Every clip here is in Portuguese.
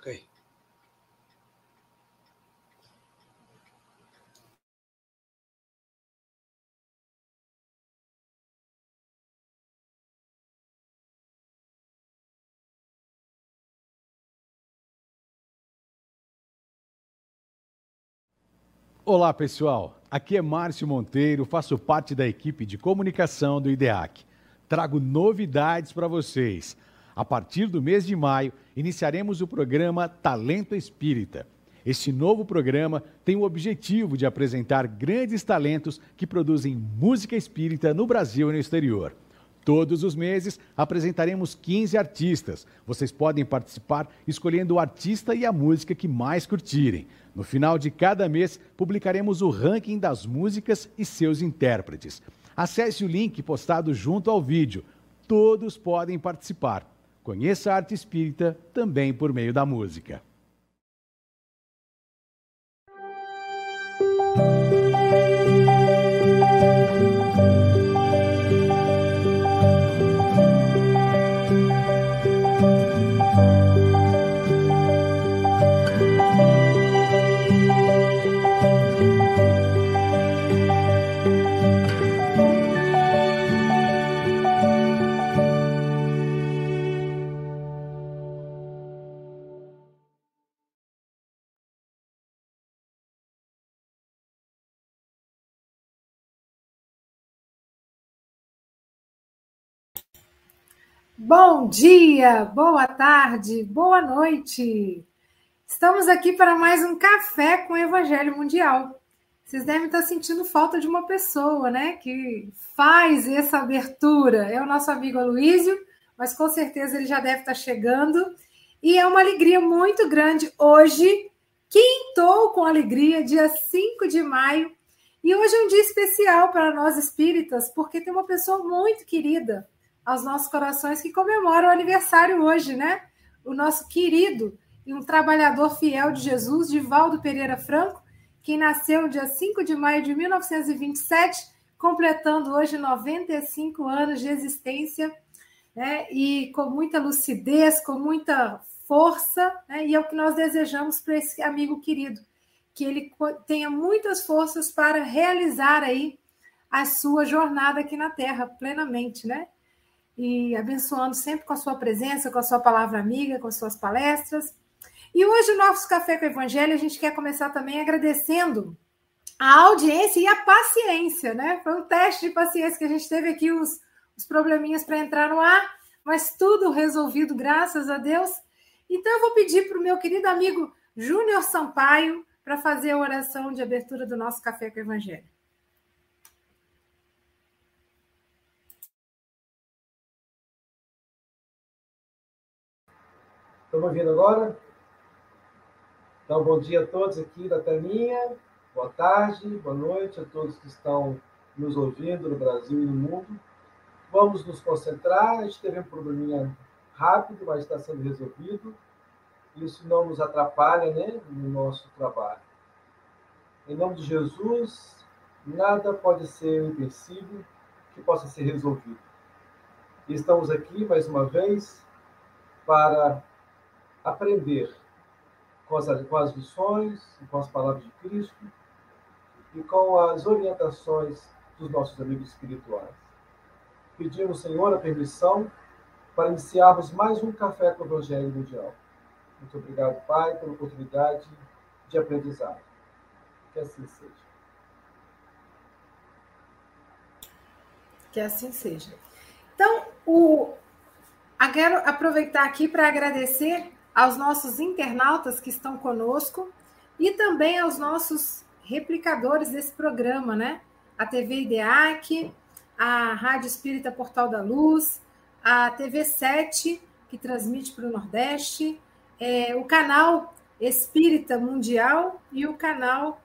Ok. Olá, pessoal. Aqui é Márcio Monteiro, faço parte da equipe de comunicação do IDEAC. Trago novidades para vocês. A partir do mês de maio, iniciaremos o programa Talento Espírita. Este novo programa tem o objetivo de apresentar grandes talentos que produzem música espírita no Brasil e no exterior. Todos os meses apresentaremos 15 artistas. Vocês podem participar escolhendo o artista e a música que mais curtirem. No final de cada mês, publicaremos o ranking das músicas e seus intérpretes. Acesse o link postado junto ao vídeo. Todos podem participar. Conheça a arte espírita também por meio da música. Bom dia, boa tarde, boa noite. Estamos aqui para mais um café com o Evangelho Mundial. Vocês devem estar sentindo falta de uma pessoa, né, que faz essa abertura. É o nosso amigo Aloísio, mas com certeza ele já deve estar chegando. E é uma alegria muito grande hoje, quintou com alegria, dia 5 de maio. E hoje é um dia especial para nós espíritas, porque tem uma pessoa muito querida, aos nossos corações que comemoram o aniversário hoje, né? O nosso querido e um trabalhador fiel de Jesus, Divaldo Pereira Franco, que nasceu dia 5 de maio de 1927, completando hoje 95 anos de existência, né? E com muita lucidez, com muita força, né? E é o que nós desejamos para esse amigo querido, que ele tenha muitas forças para realizar aí a sua jornada aqui na Terra plenamente, né? E abençoando sempre com a sua presença, com a sua palavra amiga, com as suas palestras. E hoje, o nosso Café com o Evangelho, a gente quer começar também agradecendo a audiência e a paciência, né? Foi um teste de paciência que a gente teve aqui, os, os probleminhas para entrar no ar, mas tudo resolvido, graças a Deus. Então, eu vou pedir para o meu querido amigo Júnior Sampaio para fazer a oração de abertura do nosso Café com o Evangelho. Estão ouvindo agora? Então, bom dia a todos aqui da telinha. Boa tarde, boa noite a todos que estão nos ouvindo no Brasil e no mundo. Vamos nos concentrar. A gente teve um probleminha rápido, mas está sendo resolvido. Isso não nos atrapalha né, no nosso trabalho. Em nome de Jesus, nada pode ser empecilho que possa ser resolvido. Estamos aqui mais uma vez para aprender com as, com as lições, com as palavras de Cristo e com as orientações dos nossos amigos espirituais. Pedimos, Senhor, a permissão para iniciarmos mais um Café com o Evangelho Mundial. Muito obrigado, Pai, pela oportunidade de aprendizado. Que assim seja. Que assim seja. Então, o... quero aproveitar aqui para agradecer aos nossos internautas que estão conosco e também aos nossos replicadores desse programa, né? A TV IDEAC, a Rádio Espírita Portal da Luz, a TV 7, que transmite para o Nordeste, é, o canal Espírita Mundial e o canal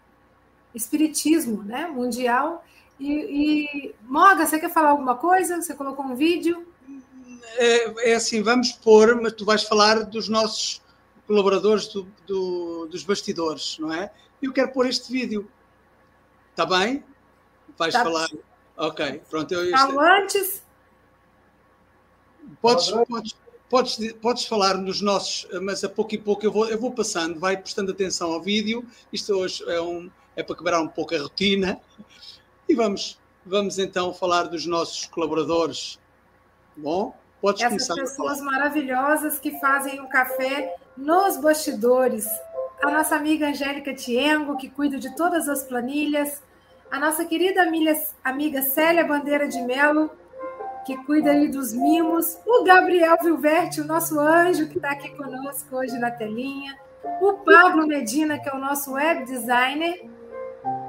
Espiritismo né, Mundial. E, e Moga, você quer falar alguma coisa? Você colocou um vídeo? É, é, assim, vamos pôr, mas tu vais falar dos nossos colaboradores do, do, dos bastidores, não é? Eu quero pôr este vídeo. Está bem? Vais tá. falar. Ok, pronto. Eu, este... antes. Podes, podes, podes, podes falar nos nossos, mas a pouco e pouco eu vou, eu vou passando, vai prestando atenção ao vídeo. Isto hoje é, um, é para quebrar um pouco a rotina. E vamos, vamos então falar dos nossos colaboradores. Bom, podes Essas pessoas maravilhosas que fazem o café nos bastidores. A nossa amiga Angélica Tiengo, que cuida de todas as planilhas. A nossa querida amiga, amiga Célia Bandeira de Melo, que cuida aí dos mimos, o Gabriel Vilverte, o nosso anjo que está aqui conosco hoje na telinha, o Pablo Medina, que é o nosso web designer,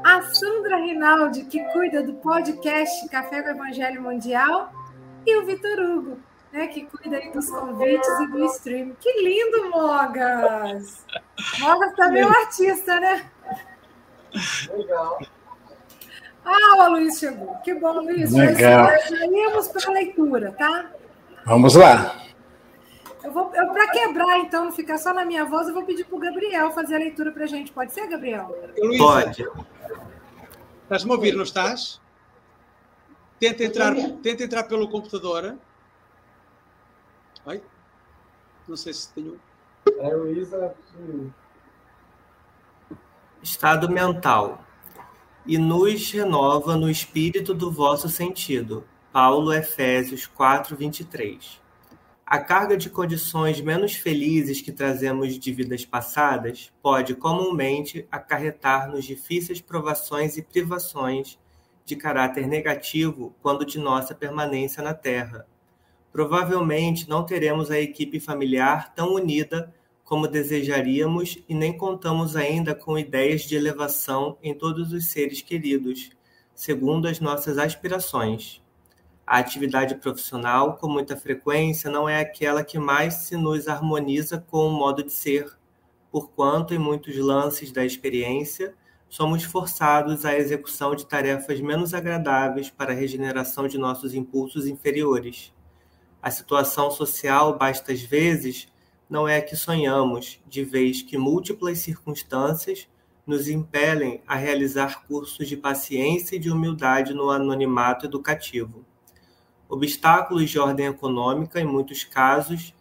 a Sandra Rinaldi, que cuida do podcast Café com Evangelho Mundial, e o Vitor Hugo, né, que cuida aí dos convites e do stream. Que lindo, Mogas! Mogas também é um artista, né? Legal. Ah, o Luiz chegou. Que bom, Luiz. Legal. Já íamos para a leitura, tá? Vamos lá. Eu vou, eu, para quebrar, então, não ficar só na minha voz, eu vou pedir para o Gabriel fazer a leitura para a gente. Pode ser, Gabriel? Luísa, Pode. Estás-me a ouvir, não estás? Tenta entrar, tenta entrar pelo computador. Oi? Não sei se tenho. É, Luísa. hum, Estado mental. E nos renova no espírito do vosso sentido. Paulo, Efésios 4, 23. A carga de condições menos felizes que trazemos de vidas passadas pode comumente acarretar-nos difíceis provações e privações de caráter negativo quando de nossa permanência na Terra. Provavelmente não teremos a equipe familiar tão unida como desejaríamos e nem contamos ainda com ideias de elevação em todos os seres queridos, segundo as nossas aspirações. A atividade profissional, com muita frequência, não é aquela que mais se nos harmoniza com o modo de ser, porquanto, em muitos lances da experiência, somos forçados à execução de tarefas menos agradáveis para a regeneração de nossos impulsos inferiores. A situação social, bastas vezes, não é a que sonhamos, de vez que múltiplas circunstâncias nos impelem a realizar cursos de paciência e de humildade no anonimato educativo. Obstáculos de ordem econômica, em muitos casos,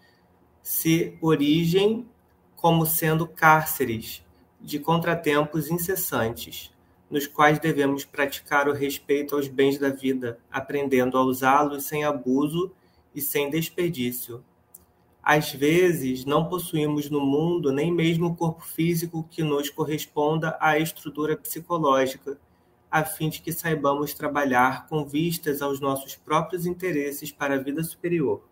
se origem como sendo cárceres de contratempos incessantes, nos quais devemos praticar o respeito aos bens da vida, aprendendo a usá-los sem abuso e sem desperdício. Às vezes, não possuímos no mundo nem mesmo o corpo físico que nos corresponda à estrutura psicológica, a fim de que saibamos trabalhar com vistas aos nossos próprios interesses para a vida superior.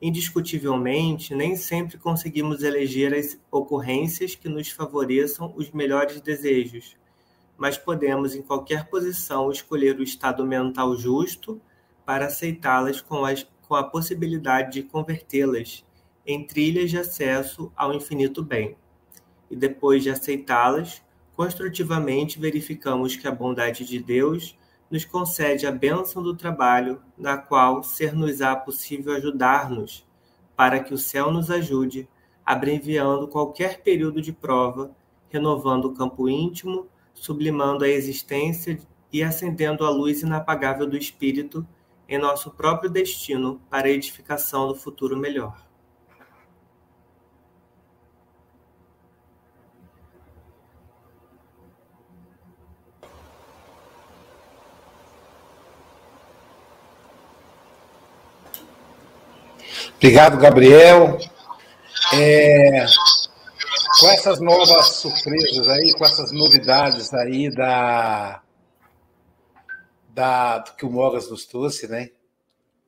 Indiscutivelmente, nem sempre conseguimos eleger as ocorrências que nos favoreçam os melhores desejos, mas podemos, em qualquer posição, escolher o estado mental justo para aceitá-las com, as- com a possibilidade de convertê-las em trilhas de acesso ao infinito bem. E depois de aceitá-las, construtivamente verificamos que a bondade de Deus nos concede a bênção do trabalho, na qual ser-nos-á possível ajudar-nos, para que o céu nos ajude, abreviando qualquer período de prova, renovando o campo íntimo, sublimando a existência e acendendo a luz inapagável do Espírito em nosso próprio destino para a edificação do futuro melhor. Obrigado, Gabriel. É, com essas novas surpresas aí, com essas novidades aí da, da do que o Mogas nos trouxe, né?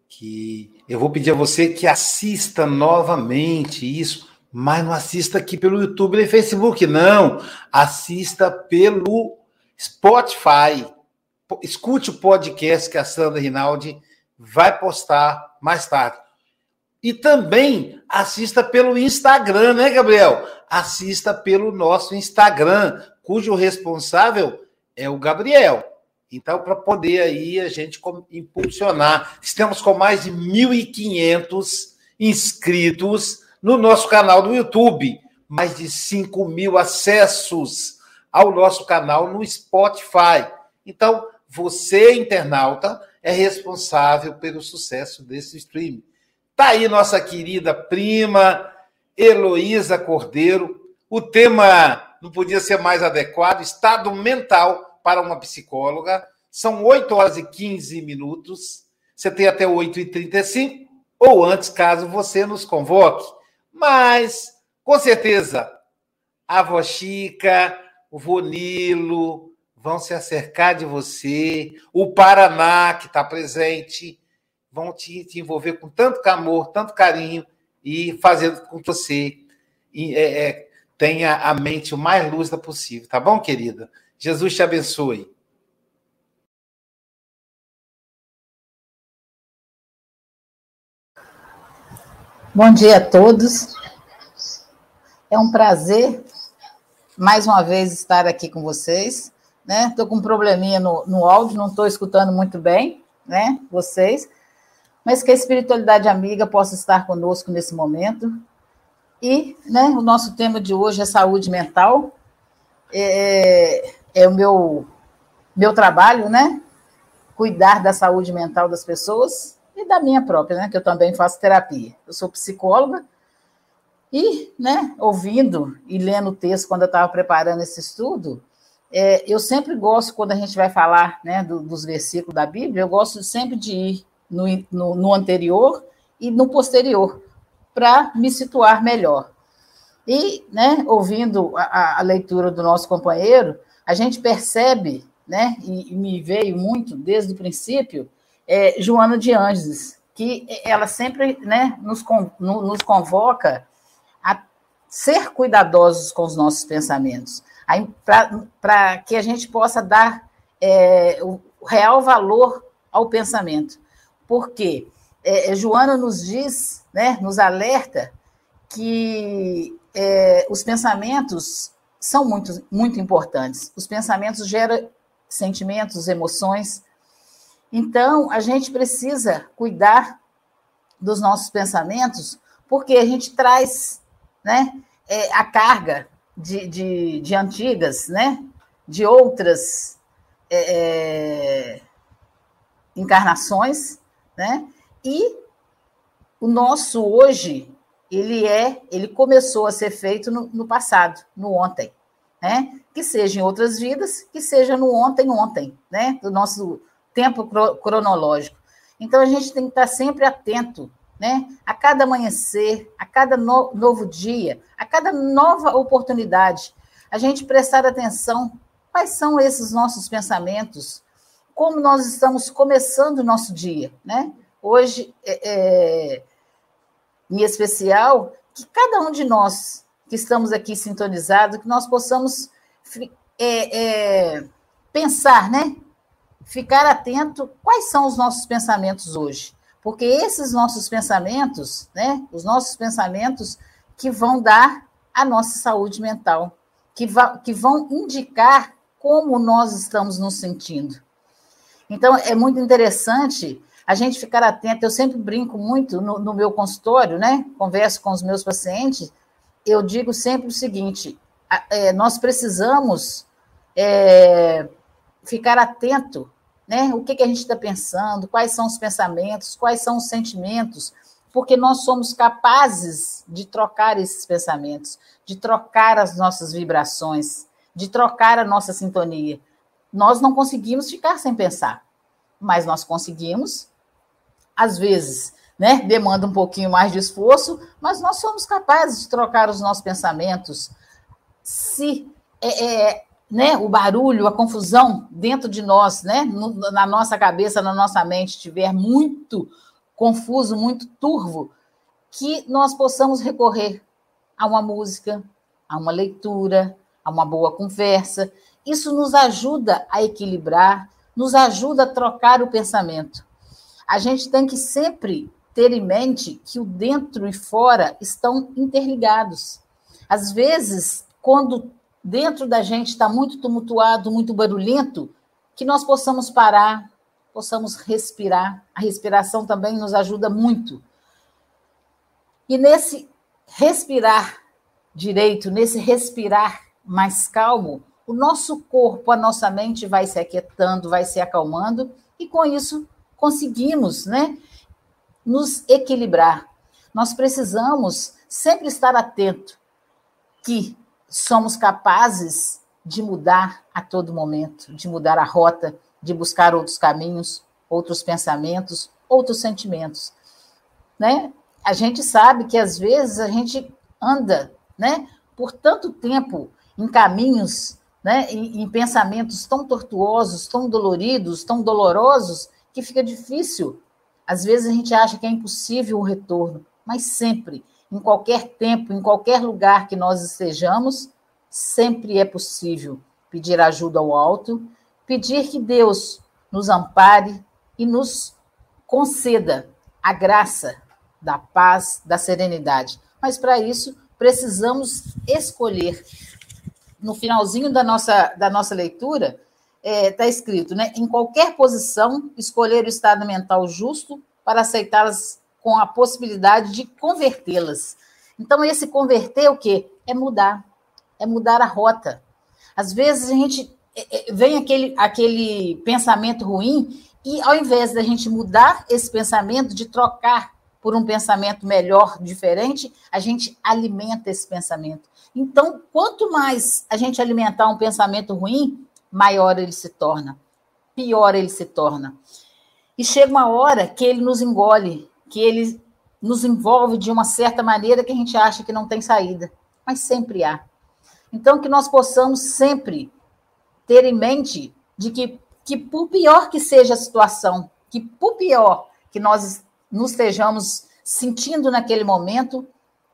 Que eu vou pedir a você que assista novamente isso, mas não assista aqui pelo YouTube e Facebook, não. Assista pelo Spotify. Po- Escute o podcast que a Sandra Rinaldi vai postar mais tarde. E também assista pelo Instagram, né, Gabriel? Assista pelo nosso Instagram, cujo responsável é o Gabriel. Então, para poder aí a gente impulsionar, estamos com mais de 1.500 inscritos no nosso canal do YouTube, mais de 5 mil acessos ao nosso canal no Spotify. Então, você, internauta, é responsável pelo sucesso desse stream Tá aí nossa querida prima Heloísa Cordeiro. O tema não podia ser mais adequado: estado mental para uma psicóloga. São 8 horas e 15 minutos. Você tem até 8h35, ou antes, caso você nos convoque. Mas, com certeza, a avó Chica, o Vonilo vão se acercar de você, o Paraná, que está presente, vão te, te, envolver com tanto amor, tanto carinho e fazendo com que você é, é, tenha a mente o mais lúcida possível, tá bom, querida? Jesus te abençoe. Bom dia a todos. É um prazer mais uma vez estar aqui com vocês. Né? Estou com um probleminha no, no áudio, não estou escutando muito bem, né? Vocês. Mas que a espiritualidade amiga possa estar conosco nesse momento. E né, o nosso tema de hoje é saúde mental. É, é o meu, meu trabalho, né? Cuidar da saúde mental das pessoas e da minha própria, né? Que eu também faço terapia. Eu sou psicóloga e, né, ouvindo e lendo o texto quando eu estava preparando esse estudo, é, eu sempre gosto, quando a gente vai falar né, do, dos versículos da Bíblia, eu gosto sempre de ir no, no, no anterior e no posterior, para me situar melhor. E, né, ouvindo a, a, leitura do nosso companheiro, a gente percebe, né, e, e me veio muito desde o princípio, é, Joana de Anjos, que ela sempre né, nos, nos convoca a ser cuidadosos com os nossos pensamentos, para que a gente possa dar é, o real valor ao pensamento. Porque é, Joana nos diz, né, nos alerta, que é, os pensamentos são muito, muito importantes. Os pensamentos geram sentimentos, emoções, então, a gente precisa cuidar dos nossos pensamentos, porque a gente traz né, é, a carga de, de, de, antigas, né, de outras é, é, encarnações, né, e o nosso hoje, ele é, ele começou a ser feito no, no passado, no ontem, né, que seja em outras vidas, que seja no ontem, ontem, né, do nosso tempo cronológico. Então a gente tem que estar sempre atento, né? A cada amanhecer, a cada no, novo dia, a cada nova oportunidade, a gente prestar atenção quais são esses nossos pensamentos, como nós estamos começando o nosso dia, né? Hoje, é, é, em especial, que cada um de nós que estamos aqui sintonizados, que nós possamos é, é, pensar, né? ficar atento quais são os nossos pensamentos hoje. Porque esses nossos pensamentos, né, os nossos pensamentos que vão dar a nossa saúde mental, que, que vão indicar como nós estamos nos sentindo. Então, é muito interessante a gente ficar atento. Eu sempre brinco muito no, no meu consultório, né? Converso com os meus pacientes. Eu digo sempre o seguinte: é, nós precisamos é, ficar atento né? O que, que a gente está pensando, quais são os pensamentos, quais são os sentimentos, porque nós somos capazes de trocar esses pensamentos, de trocar as nossas vibrações, de trocar a nossa sintonia. Nós não conseguimos ficar sem pensar, mas nós conseguimos, às vezes, né? Demanda um pouquinho mais de esforço, mas nós somos capazes de trocar os nossos pensamentos. Se é, é, né, o barulho, a confusão dentro de nós, né, na nossa cabeça, na nossa mente, estiver muito confuso, muito turvo, que nós possamos recorrer a uma música, a uma leitura, a uma boa conversa. Isso nos ajuda a equilibrar, nos ajuda a trocar o pensamento. A gente tem que sempre ter em mente que o dentro e fora estão interligados. Às vezes, quando dentro da gente está muito tumultuado, muito barulhento, que nós possamos parar, possamos respirar. A respiração também nos ajuda muito. E nesse respirar direito, nesse respirar mais calmo, o nosso corpo, a nossa mente vai se aquietando, vai se acalmando, e com isso conseguimos, né, nos equilibrar. Nós precisamos sempre estar atento que somos capazes de mudar a todo momento, de mudar a rota, de buscar outros caminhos, outros pensamentos, outros sentimentos, né? A gente sabe que às vezes a gente anda, né, por tanto tempo em caminhos, né, em, em pensamentos tão tortuosos, tão doloridos, tão dolorosos, que fica difícil. Às vezes a gente acha que é impossível o retorno, mas sempre, em qualquer tempo, em qualquer lugar que nós estejamos, sempre é possível pedir ajuda ao alto, pedir que Deus nos ampare e nos conceda a graça da paz, da serenidade. Mas para isso, precisamos escolher. No finalzinho da nossa, da nossa leitura, está é, tá escrito, né? Em qualquer posição, escolher o estado mental justo para aceitá-las com a possibilidade de convertê-las. Então, esse converter é o quê? É mudar é mudar a rota. Às vezes a gente é, é, vem aquele, aquele pensamento ruim e ao invés da gente mudar esse pensamento, de trocar por um pensamento melhor, diferente, a gente alimenta esse pensamento. Então, quanto mais a gente alimentar um pensamento ruim, maior ele se torna, pior ele se torna. E chega uma hora que ele nos engole, que ele nos envolve de uma certa maneira que a gente acha que não tem saída, mas sempre há. Então, que nós possamos sempre ter em mente de que, que por pior que seja a situação, que por pior que nós nos estejamos sentindo naquele momento,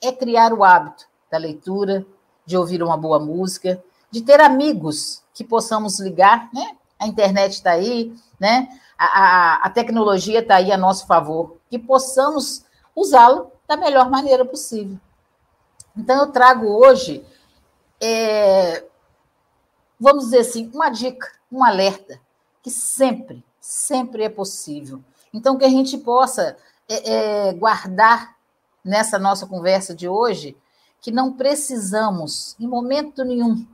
é criar o hábito da leitura, de ouvir uma boa música, de ter amigos que possamos ligar, né? A internet está aí, né? A, a, a tecnologia está aí a nosso favor, que possamos usá-lo da melhor maneira possível. Então, eu trago hoje é, vamos dizer assim, uma dica, um alerta, que sempre, sempre é possível. Então, que a gente possa é, é, guardar nessa nossa conversa de hoje que não precisamos, em momento nenhum,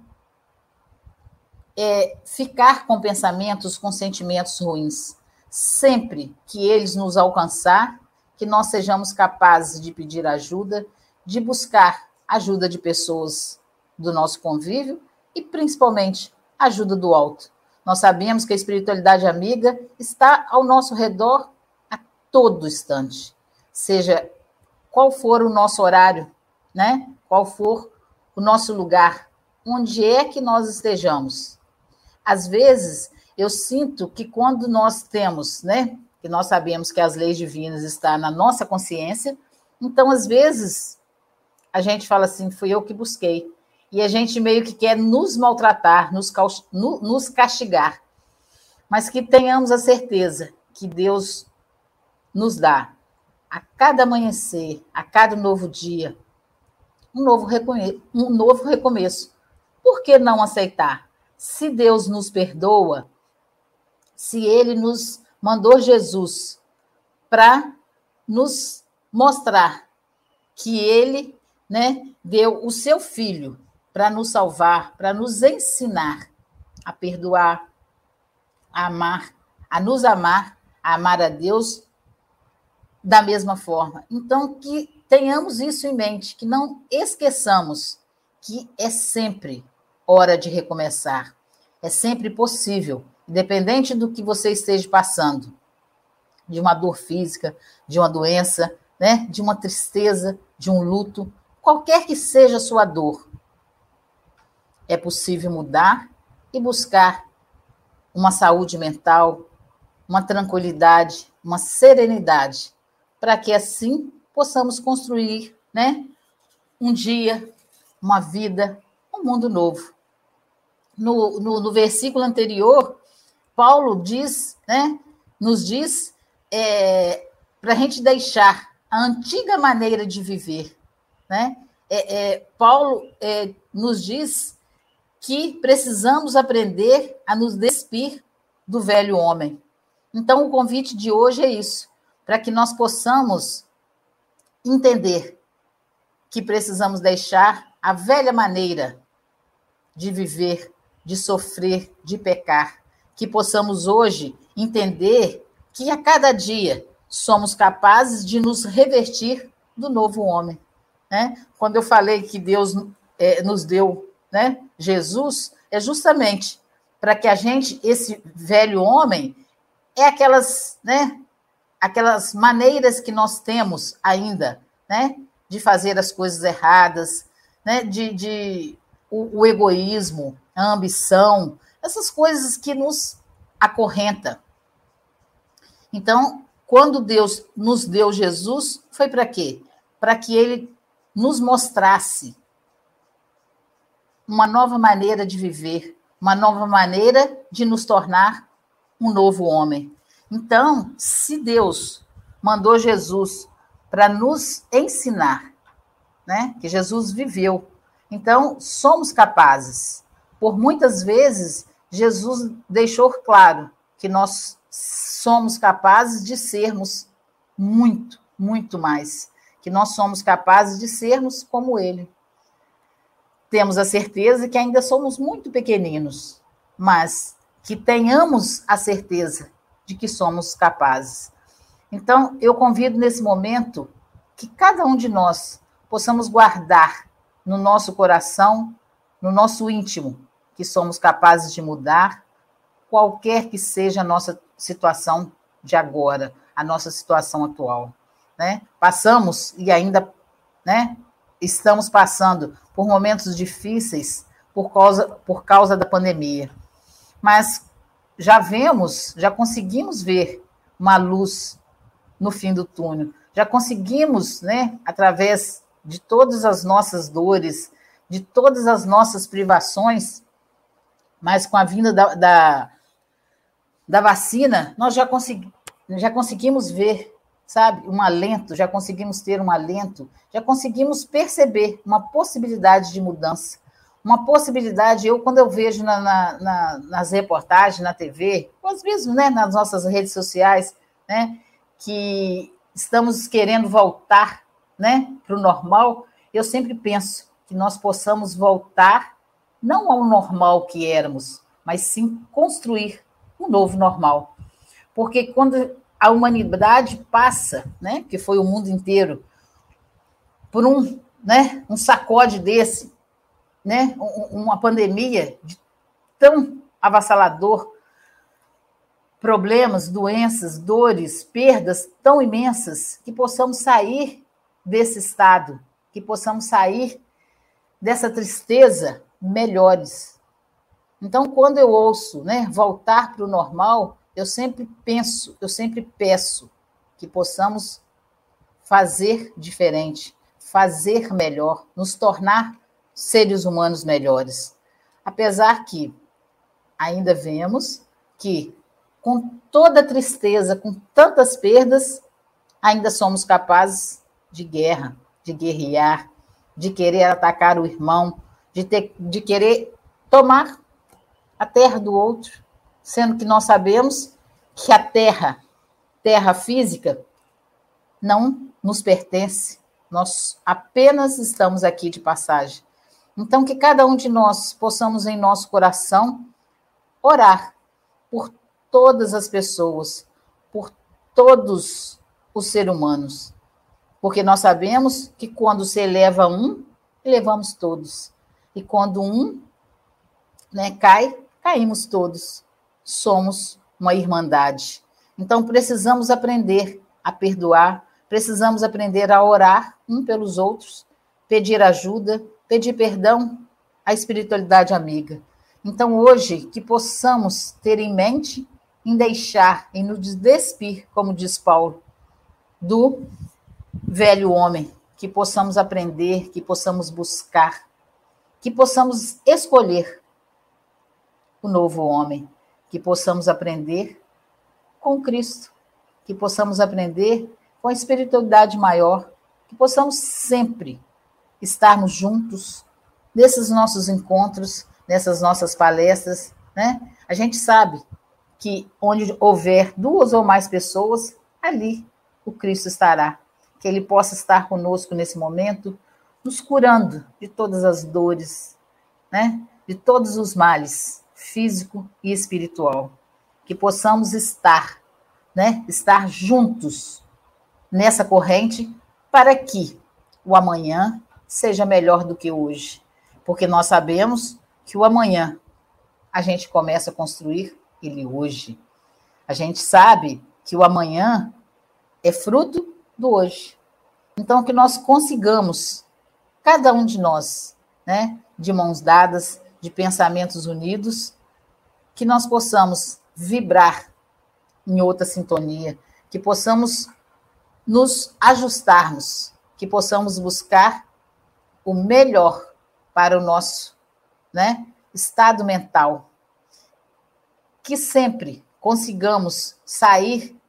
é, ficar com pensamentos, com sentimentos ruins. Sempre que eles nos alcançar, que nós sejamos capazes de pedir ajuda, de buscar ajuda de pessoas do nosso convívio e, principalmente, ajuda do alto. Nós sabemos que a espiritualidade amiga está ao nosso redor a todo instante, seja qual for o nosso horário, né? Qual for o nosso lugar, onde é que nós estejamos. Às vezes, eu sinto que quando nós temos, né, que nós sabemos que as leis divinas estão na nossa consciência, então às vezes a gente fala assim, fui eu que busquei e a gente meio que quer nos maltratar, nos, nos castigar. Mas que tenhamos a certeza que Deus nos dá a cada amanhecer, a cada novo dia, um novo, um novo recomeço. Por que não aceitar? Se Deus nos perdoa, se Ele nos mandou Jesus para nos mostrar que Ele né, deu o seu filho para nos salvar, para nos ensinar a perdoar, a amar, a nos amar, a amar a Deus da mesma forma. Então, que tenhamos isso em mente, que não esqueçamos que é sempre hora de recomeçar, é sempre possível, independente do que você esteja passando, de uma dor física, de uma doença, né, de uma tristeza, de um luto, qualquer que seja a sua dor, é possível mudar e buscar uma saúde mental, uma tranquilidade, uma serenidade, para que assim possamos construir, né, um dia, uma vida, um mundo novo. No, no, no versículo anterior, Paulo diz, né, nos diz é, para a gente deixar a antiga maneira de viver, né? É, é, Paulo é, nos diz que precisamos aprender a nos despir do velho homem. Então, o convite de hoje é isso, para que nós possamos entender que precisamos deixar a velha maneira de viver, de sofrer, de pecar, que possamos hoje entender que a cada dia somos capazes de nos revertir do novo homem. Né? Quando eu falei que Deus é, nos deu né, Jesus, é justamente para que a gente, esse velho homem, é aquelas, né, aquelas maneiras que nós temos ainda, né, de fazer as coisas erradas, né, de, de o, o egoísmo, a ambição, essas coisas que nos acorrenta. Então, quando Deus nos deu Jesus, foi para quê? Para que ele nos mostrasse uma nova maneira de viver, uma nova maneira de nos tornar um novo homem. Então, se Deus mandou Jesus para nos ensinar, né, que Jesus viveu, então somos capazes. Por muitas vezes, Jesus deixou claro que nós somos capazes de sermos muito, muito mais, que nós somos capazes de sermos como Ele. Temos a certeza que ainda somos muito pequeninos, mas que tenhamos a certeza de que somos capazes. Então, eu convido nesse momento que cada um de nós possamos guardar no nosso coração, no nosso íntimo, que somos capazes de mudar, qualquer que seja a nossa situação de agora, a nossa situação atual. Né? Passamos e ainda né, estamos passando por momentos difíceis por causa, por causa da pandemia. Mas já vemos, já conseguimos ver uma luz no fim do túnel. Já conseguimos, né, através de todas as nossas dores, de todas as nossas privações, mas com a vinda da, da, da vacina, nós já, consegui, já conseguimos ver, sabe, um alento, já conseguimos ter um alento, já conseguimos perceber uma possibilidade de mudança. Uma possibilidade, eu quando eu vejo na, na, na, nas reportagens, na TV, ou às vezes né, nas nossas redes sociais, né, que estamos querendo voltar né, para o normal, eu sempre penso que nós possamos voltar não ao normal que éramos, mas sim construir um novo normal. Porque quando a humanidade passa, né, que foi o mundo inteiro, por um, né, um sacode desse, né, uma pandemia tão avassalador, problemas, doenças, dores, perdas tão imensas, que possamos sair desse estado, que possamos sair dessa tristeza melhores. Então, quando eu ouço, né, voltar para o normal, eu sempre penso, eu sempre peço que possamos fazer diferente, fazer melhor, nos tornar seres humanos melhores. Apesar que ainda vemos que, com toda tristeza, com tantas perdas, ainda somos capazes de guerra, de guerrear, de querer atacar o irmão, de, ter, de querer tomar a terra do outro, sendo que nós sabemos que a terra, terra física, não nos pertence. Nós apenas estamos aqui de passagem. Então, que cada um de nós possamos, em nosso coração, orar por todas as pessoas, por todos os seres humanos. Porque nós sabemos que quando se eleva um, elevamos todos. E quando um né, cai, caímos todos. Somos uma irmandade. Então, precisamos aprender a perdoar, precisamos aprender a orar um pelos outros, pedir ajuda, pedir perdão à espiritualidade amiga. Então, hoje, que possamos ter em mente em deixar, em nos despir, como diz Paulo, do velho homem, que possamos aprender, que possamos buscar, que possamos escolher o novo homem, que possamos aprender com Cristo, que possamos aprender com a espiritualidade maior, que possamos sempre estarmos juntos nesses nossos encontros, nessas nossas palestras, né? A gente sabe que onde houver duas ou mais pessoas, ali o Cristo estará. Que ele possa estar conosco nesse momento, nos curando de todas as dores, né? De todos os males, físico e espiritual. Que possamos estar né, estar juntos nessa corrente para que o amanhã seja melhor do que hoje. Porque nós sabemos que o amanhã a gente começa a construir ele hoje. A gente sabe que o amanhã é fruto do hoje. Então, que nós consigamos, cada um de nós, né, de mãos dadas, de pensamentos unidos, que nós possamos vibrar em outra sintonia, que possamos nos ajustarmos, que possamos buscar o melhor para o nosso né, estado mental. Que sempre consigamos sair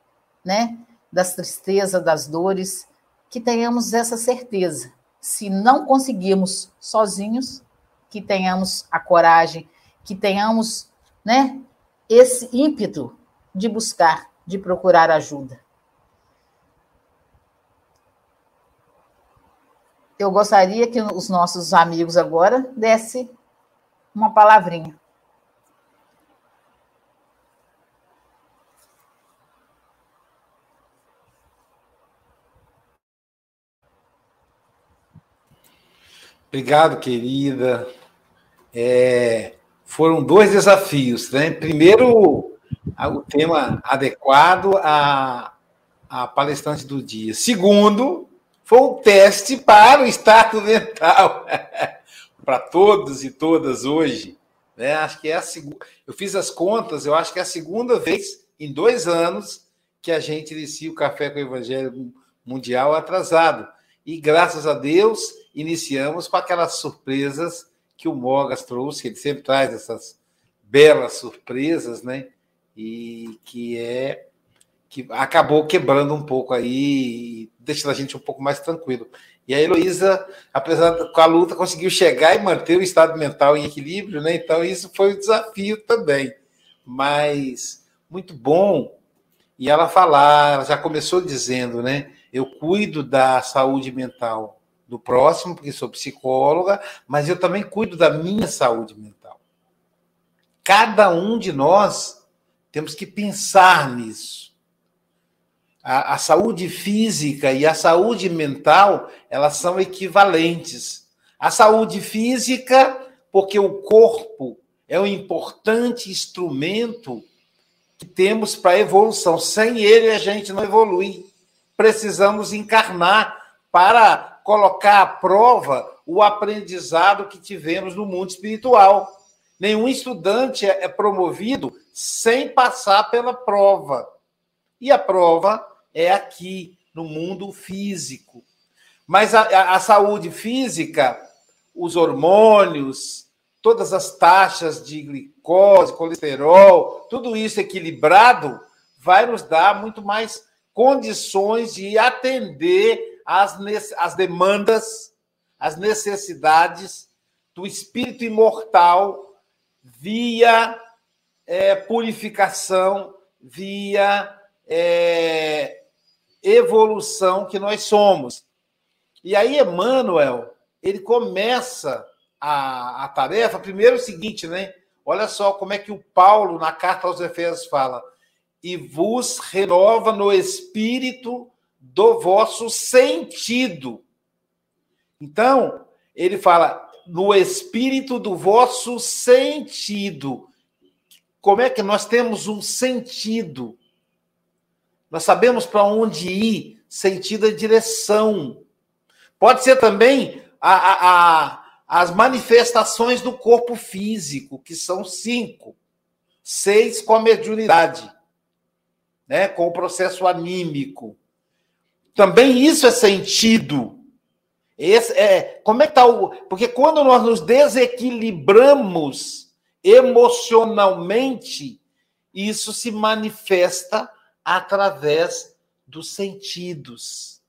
né, das tristezas, das dores, que tenhamos essa certeza. Se não conseguirmos sozinhos, que tenhamos a coragem, que tenhamos né, esse ímpeto de buscar, de procurar ajuda. Eu gostaria que os nossos amigos agora dessem uma palavrinha. Obrigado, querida. É, foram dois desafios, né? Primeiro, o tema adequado à, à palestrante do dia. Segundo, foi um teste para o estado mental, para todos e todas hoje. Né? Acho que é a segunda. Eu fiz as contas, eu acho que é a segunda vez em dois anos que a gente inicia o Café com o Evangelho Mundial atrasado. E graças a Deus iniciamos com aquelas surpresas que o Mogas trouxe, ele sempre traz essas belas surpresas, né? E que é que acabou quebrando um pouco aí, deixando a gente um pouco mais tranquilo. E a Heloísa, apesar da luta, conseguiu chegar e manter o estado mental em equilíbrio, né? Então, isso foi um desafio também. Mas muito bom. E ela falar, ela já começou dizendo, né? Eu cuido da saúde mental do próximo, porque sou psicóloga, mas eu também cuido da minha saúde mental. Cada um de nós temos que pensar nisso. A, a, saúde física e a saúde mental, elas são equivalentes. A saúde física, porque o corpo é um importante instrumento que temos para a evolução. Sem ele, a gente não evolui. Precisamos encarnar para colocar à prova o aprendizado que tivemos no mundo espiritual. Nenhum estudante é, promovido sem passar pela prova. E a prova é aqui, no mundo físico. Mas a, a saúde física, os hormônios, todas as taxas de glicose, colesterol, tudo isso equilibrado, vai nos dar muito mais condições de atender as, as demandas, as necessidades do espírito imortal via é, purificação, via é, evolução que nós somos. E aí, Emmanuel, ele começa a, a tarefa, primeiro o seguinte, né? Olha só como é que o Paulo, na carta aos Efésios, fala: e vos renova no espírito do vosso sentido. Então, ele fala no espírito do vosso sentido. Como é que nós temos um sentido? Nós sabemos para onde ir, sentido é direção. Pode ser também a, a, a, as manifestações do corpo físico, que são cinco. Seis com a mediunidade, né? com o processo anímico. Também isso é sentido. Esse é, como é que está o. Porque quando nós nos desequilibramos emocionalmente, isso se manifesta através dos sentidos.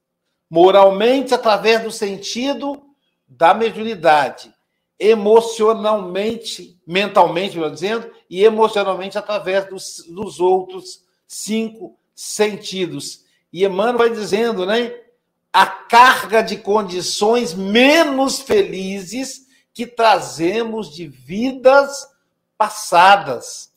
Moralmente, através do sentido da mediunidade. Emocionalmente, mentalmente, melhor dizendo, e emocionalmente através dos, dos outros cinco sentidos e Emmanuel vai dizendo, né? A carga de condições menos felizes que trazemos de vidas passadas.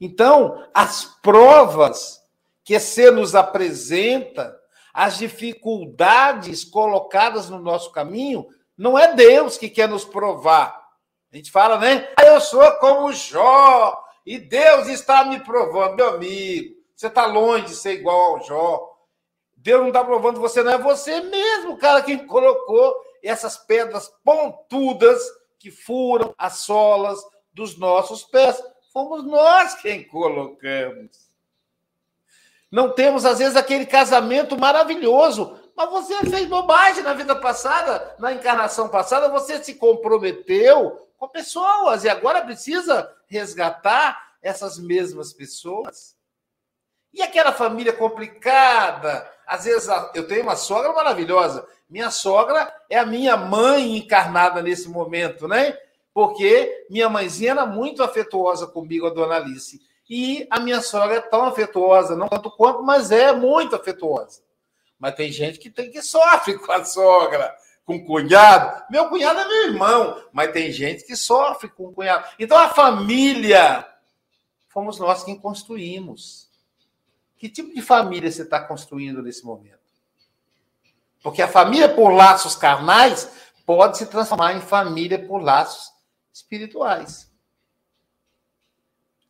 Então, as provas que você nos apresenta, as dificuldades colocadas no nosso caminho, não é Deus que quer nos provar. A gente fala, né? Ah, eu sou como Jó, e Deus está me provando, meu amigo. Você está longe de ser igual ao Jó. Deus não está provando você, não é você mesmo, cara, quem colocou essas pedras pontudas que furam as solas dos nossos pés. Fomos nós quem colocamos. Não temos, às vezes, aquele casamento maravilhoso, mas você fez bobagem na vida passada, na encarnação passada, você se comprometeu com pessoas e agora precisa resgatar essas mesmas pessoas. E aquela família complicada? Às vezes eu tenho uma sogra maravilhosa. Minha sogra é a minha mãe encarnada nesse momento, né? Porque minha mãezinha era muito afetuosa comigo, a dona Alice. E a minha sogra é tão afetuosa, não tanto quanto, mas é muito afetuosa. Mas tem gente que tem que sofre com a sogra, com o cunhado. Meu cunhado é meu irmão, mas tem gente que sofre com o cunhado. Então a família fomos nós quem construímos. Que tipo de família você está construindo nesse momento? Porque a família por laços carnais pode se transformar em família por laços espirituais.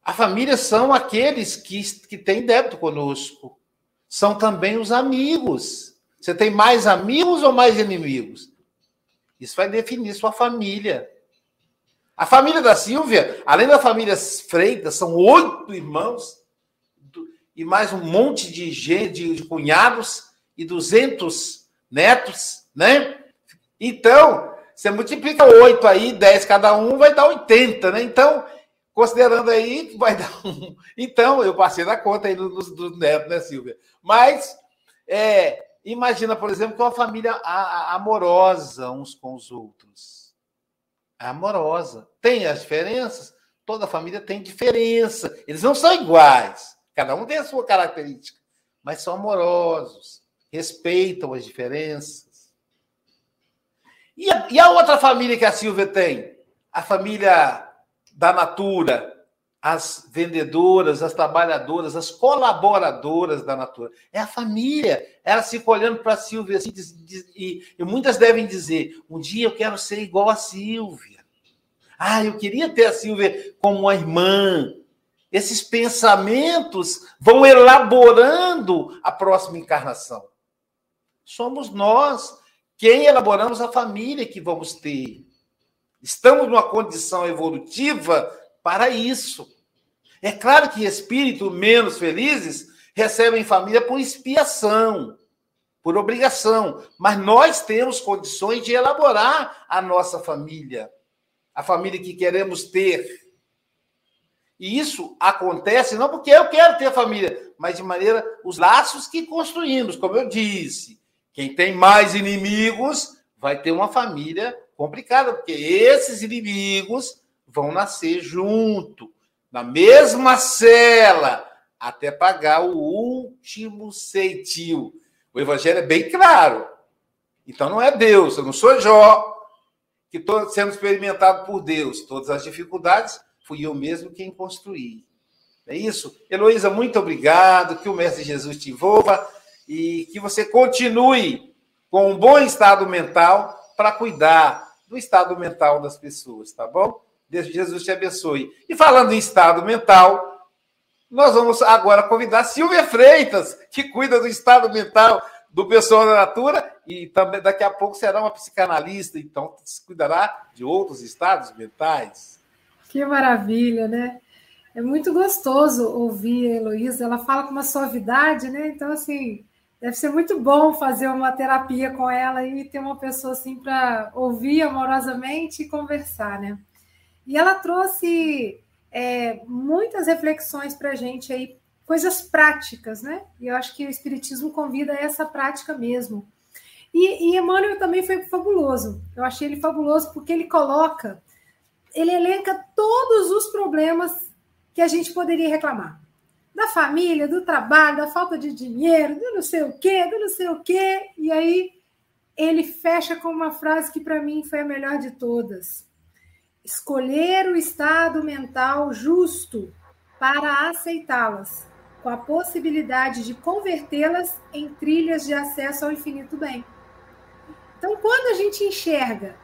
A família são aqueles que, que têm débito conosco. São também os amigos. Você tem mais amigos ou mais inimigos? Isso vai definir sua família. A família da Silvia, além da família Freitas, são oito irmãos e mais um monte de, de, de cunhados e duzentos netos, né? Então, você multiplica oito aí, dez cada um, vai dar oitenta, né? Então, Considerando aí, vai dar um. Então, eu passei da conta aí dos do, do netos, né, Silvia? Mas, é, imagina, por exemplo, que uma família amorosa uns com os outros. Amorosa. Tem as diferenças? Toda família tem diferença. Eles não são iguais. Cada um tem a sua característica. Mas são amorosos. Respeitam as diferenças. E a, e a outra família que a Silvia tem? A família da Natura, as vendedoras, as trabalhadoras, as colaboradoras da Natura. É a família. Elas ficam olhando para a Silvia assim, e, e muitas devem dizer: um dia eu quero ser igual a Silvia. Ah, eu queria ter a Silvia como uma irmã. Esses pensamentos vão elaborando a próxima encarnação. Somos nós quem elaboramos a família que vamos ter. Estamos numa condição evolutiva para isso. É claro que espíritos menos felizes recebem família por expiação, por obrigação, mas nós temos condições de elaborar a nossa família, a família que queremos ter. E isso acontece não porque eu quero ter família, mas de maneira os laços que construímos, como eu disse. Quem tem mais inimigos vai ter uma família complicada, porque esses inimigos vão nascer junto, na mesma cela, até pagar o último ceitil. O evangelho é bem claro. Então não é Deus, eu não sou Jó, que estou sendo experimentado por Deus. Todas as dificuldades fui eu mesmo quem construí. É isso? Heloísa, muito obrigado. Que o Mestre Jesus te envolva e que você continue com um bom estado mental para cuidar do estado mental das pessoas, tá bom? Deus Jesus te abençoe. E falando em estado mental, nós vamos agora convidar Silvia Freitas, que cuida do estado mental do pessoal da Natura e também daqui a pouco será uma psicanalista, então cuidará de outros estados mentais. Que maravilha, né? É muito gostoso ouvir a Heloísa, ela fala com uma suavidade, né? Então, assim, Deve ser muito bom fazer uma terapia com ela e ter uma pessoa assim para ouvir amorosamente e conversar, né? E ela trouxe é, muitas reflexões para a gente aí, coisas práticas, né? E eu acho que o Espiritismo convida a essa prática mesmo. E, e Emmanuel também foi fabuloso. Eu achei ele fabuloso porque ele coloca, ele elenca todos os problemas que a gente poderia reclamar da família, do trabalho, da falta de dinheiro, do não sei o quê, do não sei o quê. E aí ele fecha com uma frase que para mim foi a melhor de todas. Escolher o estado mental justo para aceitá-las com a possibilidade de convertê-las em trilhas de acesso ao infinito bem. Então, quando a gente enxerga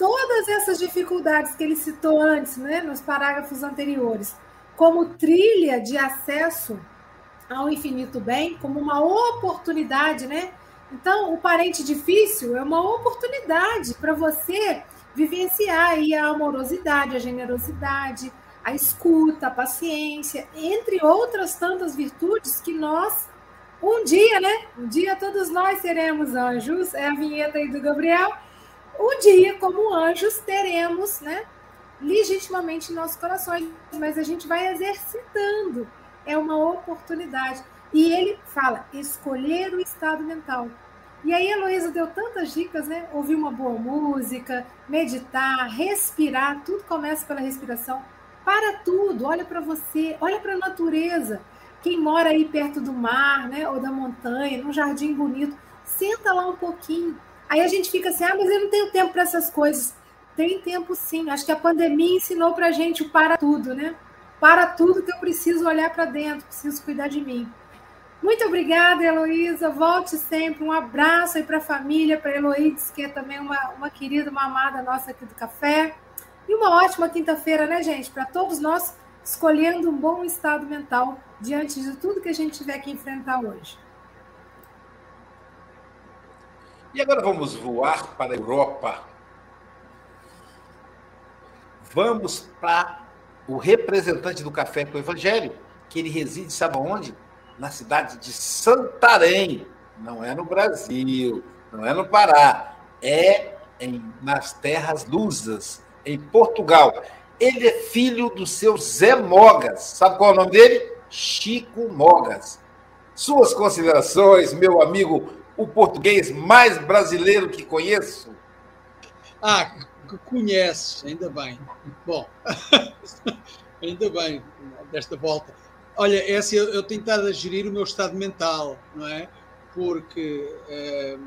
todas essas dificuldades que ele citou antes, né, nos parágrafos anteriores, como trilha de acesso ao infinito bem, como uma oportunidade, né? Então, o parente difícil é uma oportunidade para você vivenciar aí a amorosidade, a generosidade, a escuta, a paciência, entre outras tantas virtudes que nós um dia, né? Um dia todos nós seremos anjos, é a vinheta aí do Gabriel. Um dia, como anjos, teremos, né? Legitimamente em nossos corações, mas a gente vai exercitando. É uma oportunidade. E ele fala: escolher o estado mental. E aí a Heloísa deu tantas dicas, né? Ouvir uma boa música, meditar, respirar, tudo começa pela respiração. Para tudo, olha para você, olha para a natureza. Quem mora aí perto do mar, né, ou da montanha, num jardim bonito, senta lá um pouquinho. Aí a gente fica assim: "Ah, mas eu não tenho tempo para essas coisas". Tem tempo sim. Acho que a pandemia ensinou para gente o para tudo, né? Para tudo que eu preciso olhar para dentro, preciso cuidar de mim. Muito obrigada, Heloísa. Volte sempre. Um abraço aí para a família, para a que é também uma, uma querida, uma amada nossa aqui do café. E uma ótima quinta-feira, né, gente? Para todos nós, escolhendo um bom estado mental diante de tudo que a gente tiver que enfrentar hoje. E agora vamos voar para a Europa. Vamos para o representante do Café com o Evangelho, que ele reside, sabe onde? na cidade de Santarém. Não é no Brasil, não é no Pará, é em, nas terras lusas, em Portugal. Ele é filho do seu Zé Mogas. Sabe qual é o nome dele? Chico Mogas. Suas considerações, meu amigo, o português mais brasileiro que conheço? Ah, conhece, ainda bem. Bom, ainda bem, desta volta. Olha, é assim, eu, eu tenho estado a gerir o meu estado mental, não é? Porque eh,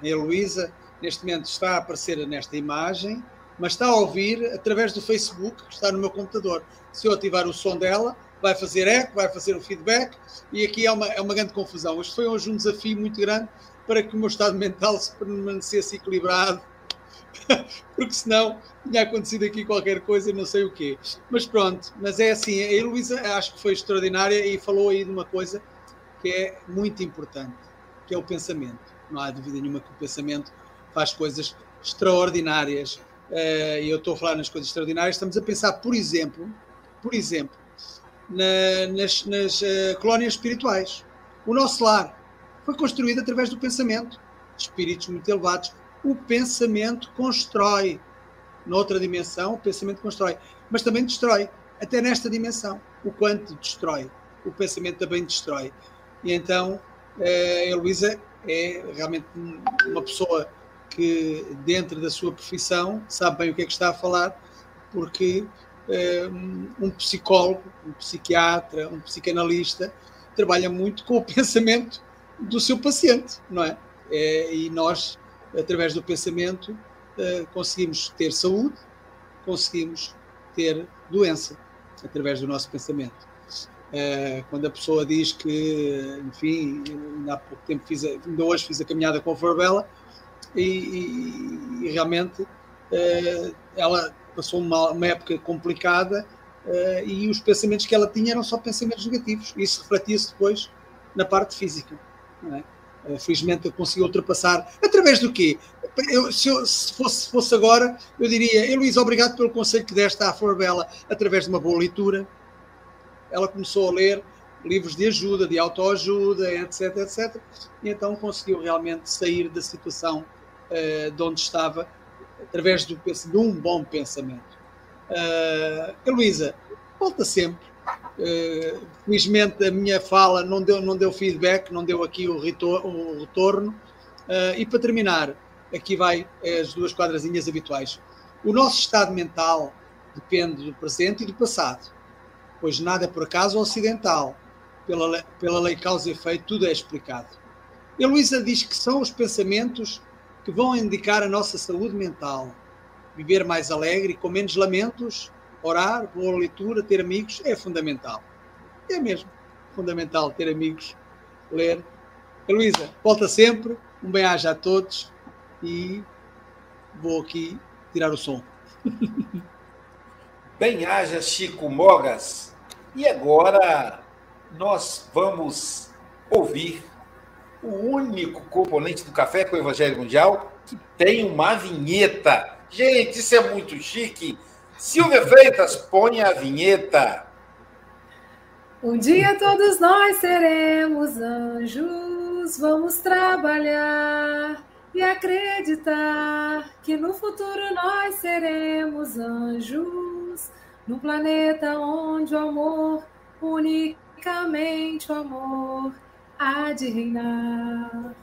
a Heloísa, neste momento, está a aparecer nesta imagem, mas está a ouvir através do Facebook, que está no meu computador. Se eu ativar o som dela, vai fazer eco, vai fazer o feedback, e aqui é uma, é uma grande confusão. Isto foi hoje um desafio muito grande para que o meu estado mental se permanecesse equilibrado porque senão tinha acontecido aqui qualquer coisa e não sei o quê. Mas pronto, mas é assim, a Heloísa acho que foi extraordinária e falou aí de uma coisa que é muito importante, que é o pensamento. Não há dúvida nenhuma que o pensamento faz coisas extraordinárias. Eh, e eu estou a falar nas coisas extraordinárias, estamos a pensar, por exemplo, por exemplo, na, nas, nas uh, colónias espirituais. O nosso lar foi construído através do pensamento. Espíritos muito elevados o pensamento constrói. Noutra dimensão, o pensamento constrói, mas também destrói. Até nesta dimensão, o quanto destrói, o pensamento também destrói. E então, eh, a Luísa é realmente uma pessoa que, dentro da sua profissão, sabe bem o que é que está a falar, porque um psicólogo, um psiquiatra, um psicanalista trabalha muito com o pensamento do seu paciente, não é? é e nós através do pensamento, uh, conseguimos ter saúde, conseguimos ter doença, através do nosso pensamento. Uh, quando a pessoa diz que, enfim, há pouco tempo fiz, ainda hoje fiz a caminhada com a Farbela e, e, e, realmente uh, ela passou uma, uma época complicada uh, e os pensamentos que ela tinha eram só pensamentos negativos. E isso refletia-se depois na parte física. É? Eh, felizmente eu consegui ultrapassar. Através do quê? Eu, se, eu, se fosse, fosse, agora, eu diria, Heloísa, obrigado pelo conselho que deste à Forbela, através de uma boa leitura. Ela começou a ler livros de ajuda, de autoajuda, etc, etc. E então conseguiu realmente sair da situação uh, de onde estava, através do, de um bom pensamento. Uh, Heloísa, volta sempre Uh, felizmente a minha fala não deu, não deu feedback, não deu aqui o, retor o retorno. Uh, e para terminar, aqui vai as duas quadrazinhas habituais. O nosso estado mental depende do presente e do passado, pois nada é por acaso ou acidental. Pela, pela lei causa e efeito, tudo é explicado. A Luísa diz que são os pensamentos que vão indicar a nossa saúde mental. Viver mais alegre com menos lamentos, orar, boa leitura, ter amigos, é fundamental. É mesmo. fundamental ter amigos, ler. Luísa, volta sempre, um bem-aja a todos e vou aqui tirar o som. Bem-aja, Chico Mogas. E agora nós vamos ouvir o único componente do Café com o Evangelho Mundial que tem uma vinheta. Gente, isso é muito chique. Silvia Freitas, põe a vinheta. Um dia todos nós seremos anjos, vamos trabalhar e acreditar que no futuro nós seremos anjos, num planeta onde o amor, unicamente o amor, há de reinar.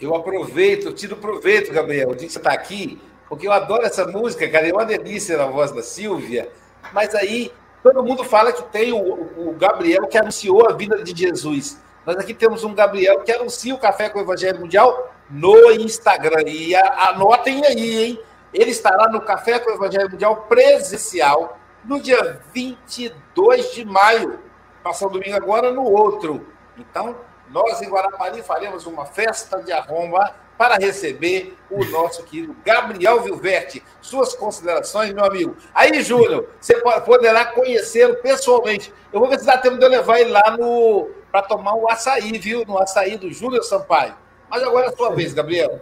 Eu aproveito, eu tiro proveito, Gabriel, de que você está aqui, porque eu adoro essa música, cara, é uma delícia na voz da Silvia, mas aí todo mundo fala que tem o, o Gabriel que anunciou a vida de Jesus. Nós aqui temos um Gabriel que anuncia o Café com o Evangelho Mundial no Instagram. E anotem aí, hein? Ele estará no Café com o Evangelho Mundial presencial no dia 22 de maio. Passando domingo agora no outro. Então, nós em Guarapari faremos uma festa de arromba para receber o nosso querido Gabriel Vilverte. Suas considerações, meu amigo. Aí, Júnior, você poderá conhecê-lo pessoalmente. Eu vou ver se dá tempo de eu levar ele lá no para tomar o açaí, viu? No açaí do Júlio Sampaio. Mas agora é a sua vez, Gabriel.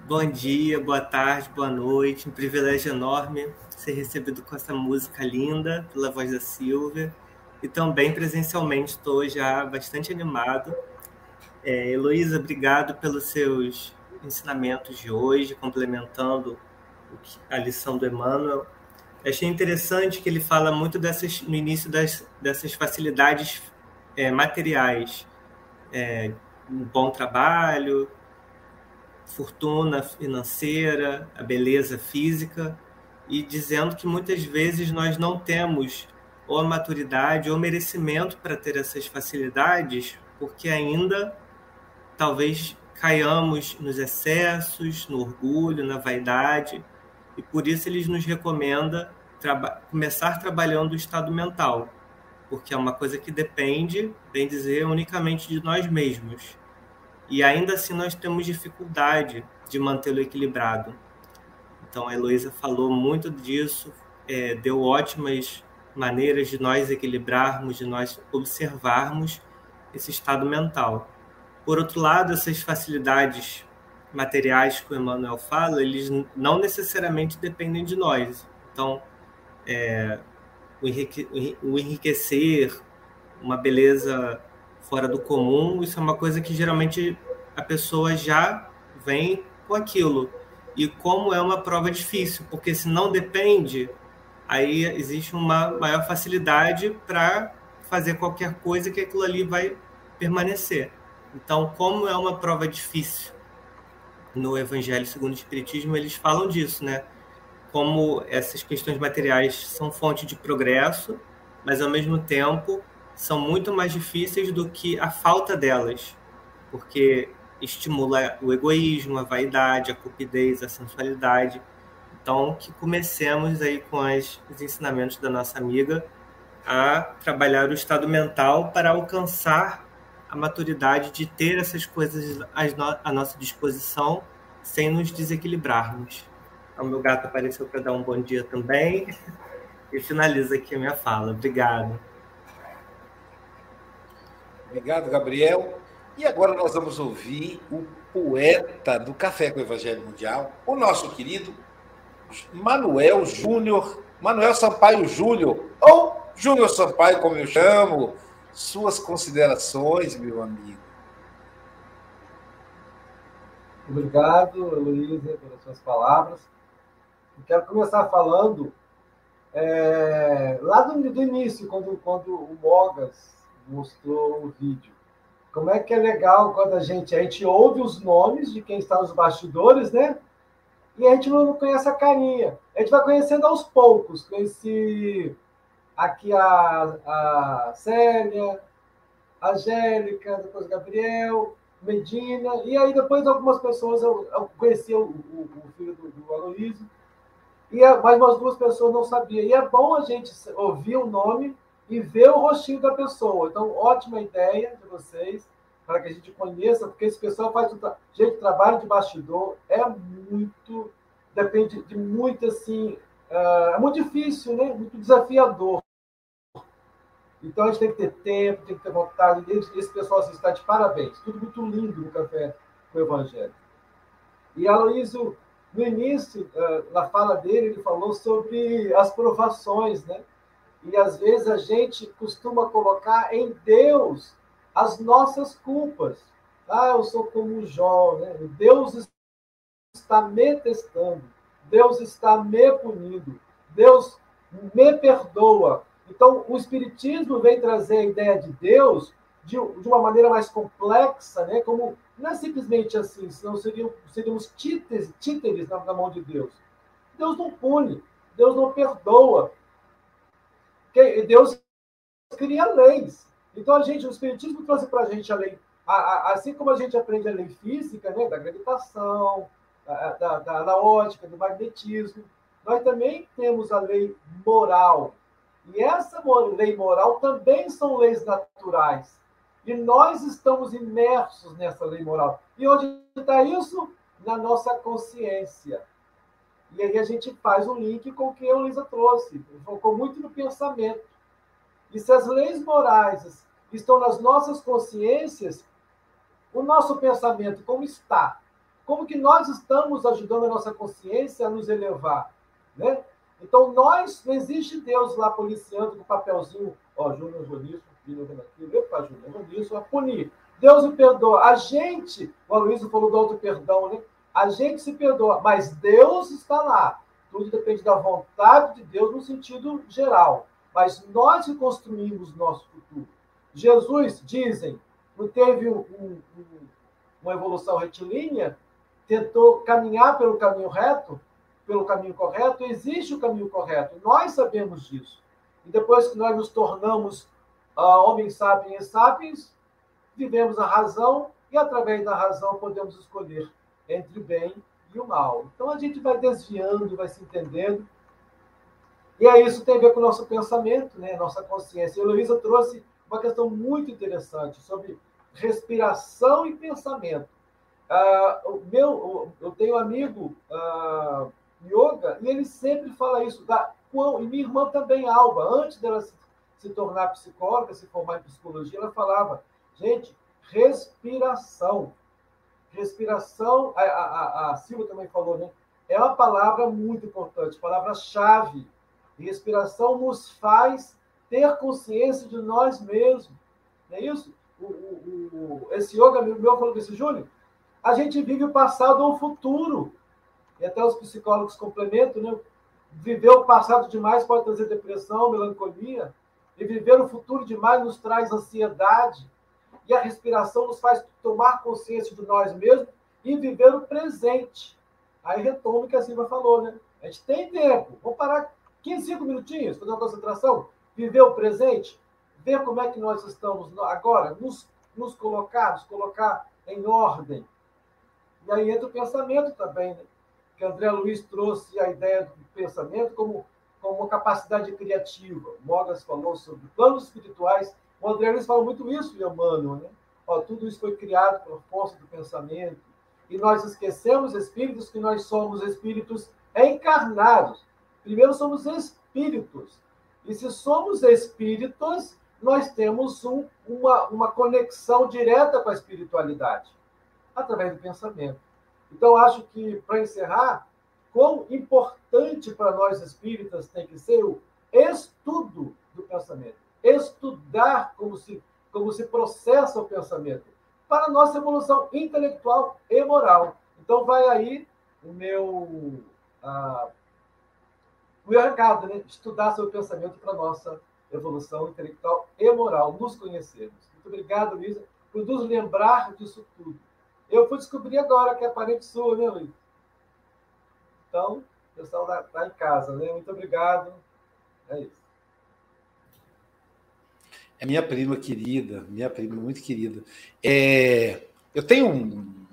Bom dia, boa tarde, boa noite. Um privilégio enorme ser recebido com essa música linda pela voz da Silvia. E também presencialmente estou já bastante animado. É, Heloísa, obrigado pelos seus ensinamentos de hoje, complementando a lição do Emmanuel. Achei interessante que ele fala muito dessas, no início das, dessas facilidades é, materiais, é, um bom trabalho, fortuna financeira, a beleza física, e dizendo que muitas vezes nós não temos ou a maturidade ou merecimento para ter essas facilidades, porque ainda talvez caiamos nos excessos, no orgulho, na vaidade, e por isso eles nos recomenda traba começar trabalhando o estado mental, porque é uma coisa que depende, bem dizer, unicamente de nós mesmos. E ainda assim nós temos dificuldade de mantê-lo equilibrado. Então a Heloísa falou muito disso, é, deu ótimas maneiras de nós equilibrarmos, de nós observarmos esse estado mental. Por outro lado, essas facilidades materiais que o Emmanuel fala, eles não necessariamente dependem de nós. Então, é, o, enrique, o enriquecer, uma beleza fora do comum, isso é uma coisa que geralmente a pessoa já vem com aquilo. E como é uma prova difícil, porque se não depende, aí existe uma maior facilidade para fazer qualquer coisa que aquilo ali vai permanecer. Então, como é uma prova difícil, no Evangelho segundo o Espiritismo, eles falam disso, né? como essas questões materiais são fonte de progresso, mas ao mesmo tempo são muito mais difíceis do que a falta delas, porque estimula o egoísmo, a vaidade, a cupidez, a sensualidade. Então, que comecemos aí com as, os ensinamentos da nossa amiga a trabalhar o estado mental para alcançar a maturidade de ter essas coisas à nossa disposição sem nos desequilibrarmos. O meu gato apareceu para dar um bom dia também. E finaliza aqui a minha fala. Obrigado. Obrigado, Gabriel. E agora nós vamos ouvir o poeta do Café com o Evangelho Mundial, o nosso querido Manuel Júnior, Manuel Sampaio Júnior, ou Júnior Sampaio, como eu chamo. Suas considerações, meu amigo. Obrigado, Luísa, pelas suas palavras. Eu quero começar falando é, lá do, do, início, quando, quando o Mogas mostrou o vídeo. Como é que é legal quando a gente, a gente ouve os nomes de quem está nos bastidores, né? E a gente não conhece a carinha. A gente vai conhecendo aos poucos. Conheci aqui a, a Célia, a Angélica, depois Gabriel, Medina, e aí depois algumas pessoas eu, eu conheci o, o, o filho do, do Aloysio, e mais umas duas pessoas não sabiam. E é bom a gente ouvir o nome e ver o rostinho da pessoa. Então, ótima ideia de vocês, para que a gente conheça, porque esse pessoal faz. Gente, trabalho de bastidor é muito. Depende de muito, assim. Uh, é muito difícil, né? Muito desafiador. Então, a gente tem que ter tempo, tem que ter vontade. Esse pessoal assim, está de parabéns. Tudo muito lindo no Café com o Evangelho. E Aloysio, no início, uh, na fala dele, ele falou sobre as provações, né? E às vezes a gente costuma colocar em Deus as nossas culpas. Ah, eu sou como Jó, né? Deus está me testando, Deus está me punindo, Deus me perdoa. Então, o Espiritismo vem trazer a ideia de Deus de, de uma maneira mais complexa, né? como não é simplesmente assim, senão seriam, seríamos títeres, títeres na, na mão de Deus. Deus não pune, Deus não perdoa, Deus cria leis. Então, a gente, o Espiritismo trouxe para a gente a lei, a, a, assim como a gente aprende a lei física, né, da gravitação, da, da, da, ótica, do magnetismo, nós também temos a lei moral. E essa lei moral também são leis naturais. E nós estamos imersos nessa lei moral. E onde está isso? Na nossa consciência. E aí a gente faz um link com o que a Luísa trouxe. Focou muito no pensamento. E se as leis morais estão nas nossas consciências, o nosso pensamento como está? Como que nós estamos ajudando a nossa consciência a nos elevar? Né? Então, nós, não existe Deus lá policiando com o papelzinho, ó, Júnior Jonício, filho aquilo, epa, Júnior Jonício, a punir. Deus me perdoa. A gente, o Aloysio falou do auto-perdão, né? A gente se perdoa, mas Deus está lá. Tudo depende da vontade de Deus no sentido geral. Mas nós que construímos nosso futuro. Jesus, dizem, não teve um, um, uma evolução retilínea, tentou caminhar pelo caminho reto, pelo caminho correto, existe o caminho correto. Nós sabemos disso. E depois que nós nos tornamos uh, homens sapiens sapiens, vivemos a razão e através da razão podemos escolher entre o bem e o mal. Então a gente vai desviando, vai se entendendo. E aí isso tem a ver com o nosso pensamento, né? nossa consciência. E a Luísa trouxe uma questão muito interessante sobre respiração e pensamento. Uh, o meu, eu tenho um amigo uh, yoga e ele sempre fala isso. Da, e minha irmã também, Alba, antes dela se, se tornar psicóloga, se formar em psicologia, ela falava, gente, respiração. Respiração, a, a, a Silvia também falou, né? É uma palavra muito importante, palavra-chave. Respiração nos faz ter consciência de nós mesmos. Não é isso? O, o, o, esse yoga amigo meu falou desse, Júlio, a gente vive o passado ou o futuro. E até os psicólogos complementam, né? Viver o passado demais pode trazer depressão, melancolia. E viver o futuro demais nos traz ansiedade e a respiração nos faz tomar consciência de nós mesmos e viver o presente. Aí retoma o que a Silva falou, né? A gente tem tempo. Vamos parar 15, 5 minutinhos, fazer uma concentração, viver o presente, ver como é que nós estamos agora, nos, nos colocar, nos colocar em ordem. E aí entra o pensamento também, né? Que André Luiz trouxe a ideia do pensamento como, como uma capacidade criativa. Mogas falou sobre planos espirituais o André Luiz fala muito isso em né? Ó, tudo isso foi criado pela força do pensamento. E nós esquecemos, espíritos, que nós somos espíritos encarnados. Primeiro somos espíritos. E se somos espíritos, nós temos um, uma, uma conexão direta com a espiritualidade, através do pensamento. Então, acho que, para encerrar, quão importante para nós espíritas tem que ser o estudo do pensamento estudar como se, como se processa o pensamento, para a nossa evolução intelectual e moral. Então, vai aí o meu, ah, o recado, né? estudar o pensamento para nossa evolução intelectual e moral, nos conhecermos. Muito obrigado, Luísa, por nos lembrar disso tudo. Eu fui descobrir agora que é parente sua, né, Luísa? Então, o pessoal está em casa, né? Muito obrigado. É isso. É minha prima querida, minha prima muito querida. É, eu tenho um.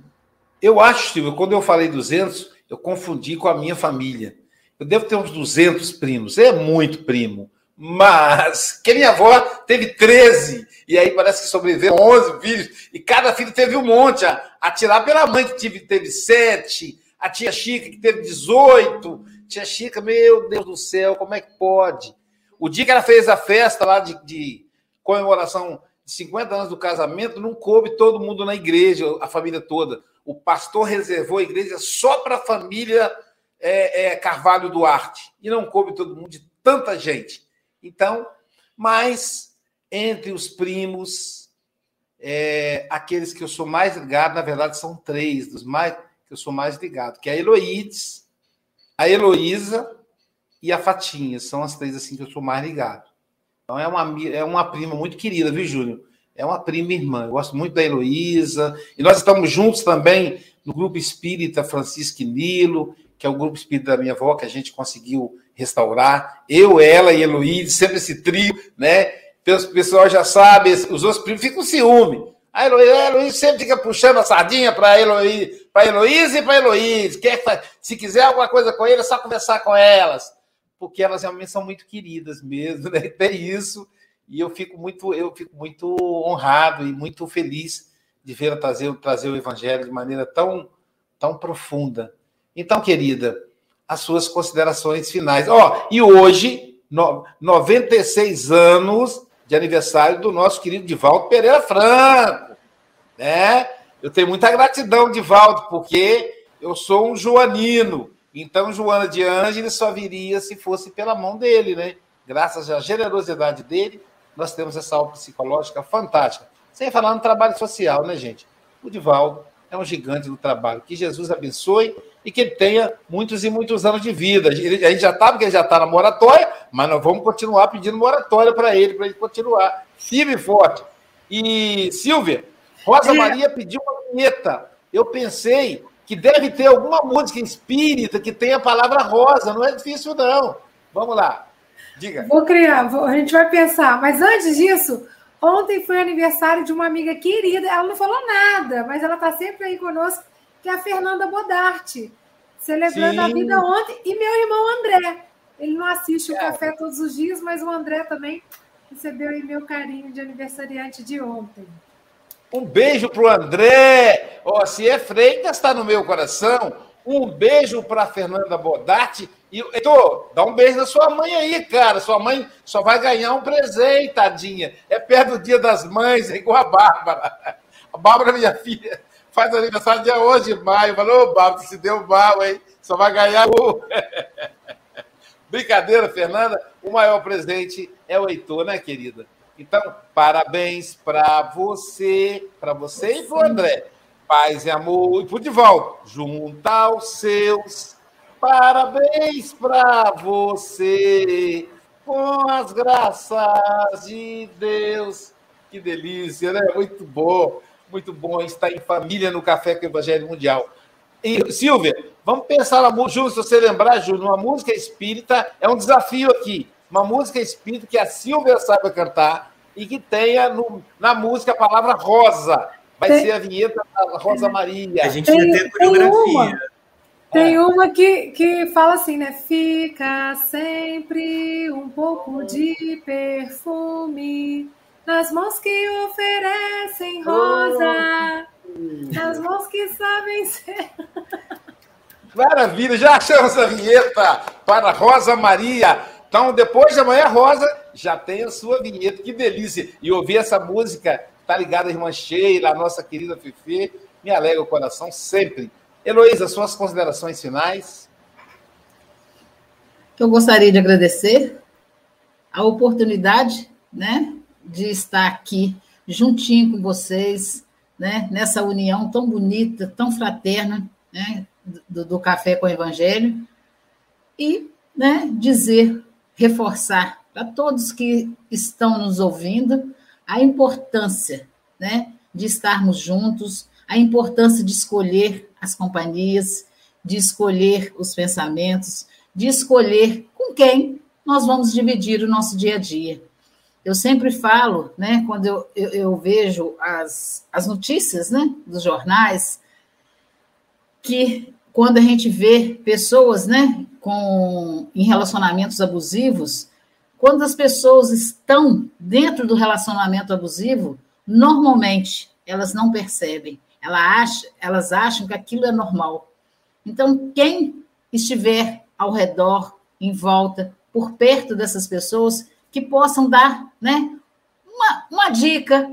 Eu acho, Silvio, quando eu falei 200, eu confundi com a minha família. Eu devo ter uns 200 primos. É muito primo, Mas que minha avó teve 13, e aí parece que sobreviveram 11 filhos, e cada filho teve um monte, a, a tirar pela mãe que teve, teve 7, a tia Chica que teve 18. Tia Chica, meu Deus do céu, como é que pode? O dia que ela fez a festa lá de, de comemoração de 50 anos do casamento, não coube todo mundo na igreja, a família toda. O pastor reservou a igreja só para a família é, é, Carvalho Duarte, e não coube todo mundo de tanta gente. Então, mas entre os primos, é, aqueles que eu sou mais ligado, na verdade, são três, dos mais que eu sou mais ligado, que é a Heloídes, a Heloísa e a Fatinha. São as três assim que eu sou mais ligado. Então é uma, é uma prima muito querida, viu, Júnior? É uma prima irmã. Eu gosto muito da Heloísa. E nós estamos juntos também no grupo espírita Francisco Nilo, que é o grupo espírita da minha avó, que a gente conseguiu restaurar. Eu, ela e Heloísa, sempre esse trio, né? O pessoal já sabe, os outros primos ficam com ciúme. A Heloísa, sempre fica puxando a sardinha para Heloísa, para Heloísa e para Heloísa. Quer, se quiser alguma coisa com ele, é só conversar com elas. Porque elas realmente são muito queridas mesmo, né? Tem isso. E eu fico muito, eu fico muito honrado e muito feliz de ver trazer, trazer o evangelho de maneira tão, tão profunda. Então, querida, as suas considerações finais. Ó, oh, e hoje, no, 96 anos de aniversário do nosso querido Divaldo Pereira Franco, né? Eu tenho muita gratidão, Divaldo, porque eu sou um joanino. Então, Joana de Ângeles só viria se fosse pela mão dele, né? Graças à generosidade dele, nós temos essa obra psicológica fantástica. Sem falar no trabalho social, né, gente? O Divaldo é um gigante do trabalho. Que Jesus abençoe e que ele tenha muitos e muitos anos de vida. a gente já sabe que ele já está na moratória, mas nós vamos continuar pedindo moratória para ele, para ele continuar firme e forte. E, Silvia, Rosa Maria pediu uma vinheta. Eu pensei que deve ter alguma música espírita que tenha a palavra rosa. Não é difícil, não. Vamos lá. Diga. Vou criar, vou, a gente vai pensar. Mas antes disso, ontem foi aniversário de uma amiga querida. Ela não falou nada, mas ela está sempre aí conosco que é a Fernanda Bodarte, celebrando Sim. a vida ontem, e meu irmão André. Ele não assiste o é. café todos os dias, mas o André também recebeu aí meu carinho de aniversariante de ontem. Um beijo para o André. Oh, se é Freitas, está no meu coração. Um beijo para Fernanda Bodarte. E, Heitor, dá um beijo na sua mãe aí, cara. Sua mãe só vai ganhar um presente, tadinha. É perto do dia das mães, é igual a Bárbara. A Bárbara, minha filha, faz aniversário dia hoje de maio. Falou, Bárbara, se deu mal, hein? Só vai ganhar um. Brincadeira, Fernanda. O maior presente é o Heitor, né, querida? Então, parabéns para você, para você e para o André. Paz e amor. E para o Divaldo, junto aos seus. Parabéns para você, com as graças de Deus. Que delícia, né? Muito bom. Muito bom estar em família no Café com o Evangelho Mundial. E, Silvia, vamos pensar na música, Júlio, se você lembrar, Júlio, uma música espírita é um desafio aqui. Uma música espírita que a Silvia saiba cantar e que tenha no, na música a palavra rosa. Vai tem, ser a vinheta da Rosa Maria. A gente tem, vai ter coreografia. Tem é. uma que, que fala assim, né? Fica sempre um pouco de perfume nas mãos que oferecem rosa, nas mãos que sabem ser. Maravilha, já achamos a vinheta para Rosa Maria. Então, depois de amanhã, Rosa, já tem a sua vinheta. Que delícia! E ouvir essa música, tá ligada irmã Sheila, a nossa querida Fifi, me alegra o coração sempre. Heloísa, suas considerações finais? Eu gostaria de agradecer a oportunidade, né, de estar aqui juntinho com vocês, né, nessa união tão bonita, tão fraterna, né, do, do Café com o Evangelho, e né, dizer, reforçar para todos que estão nos ouvindo a importância né, de estarmos juntos, a importância de escolher as companhias, de escolher os pensamentos, de escolher com quem nós vamos dividir o nosso dia a dia. Eu sempre falo, né, quando eu, eu, eu vejo as, as notícias né, dos jornais, que quando a gente vê pessoas né, com, em relacionamentos abusivos, Quando as pessoas estão dentro do relacionamento abusivo, normalmente elas não percebem. Ela acha, elas acham que aquilo é normal. Então, quem estiver ao redor, em volta, por perto dessas pessoas, que possam dar né, uma, uma dica,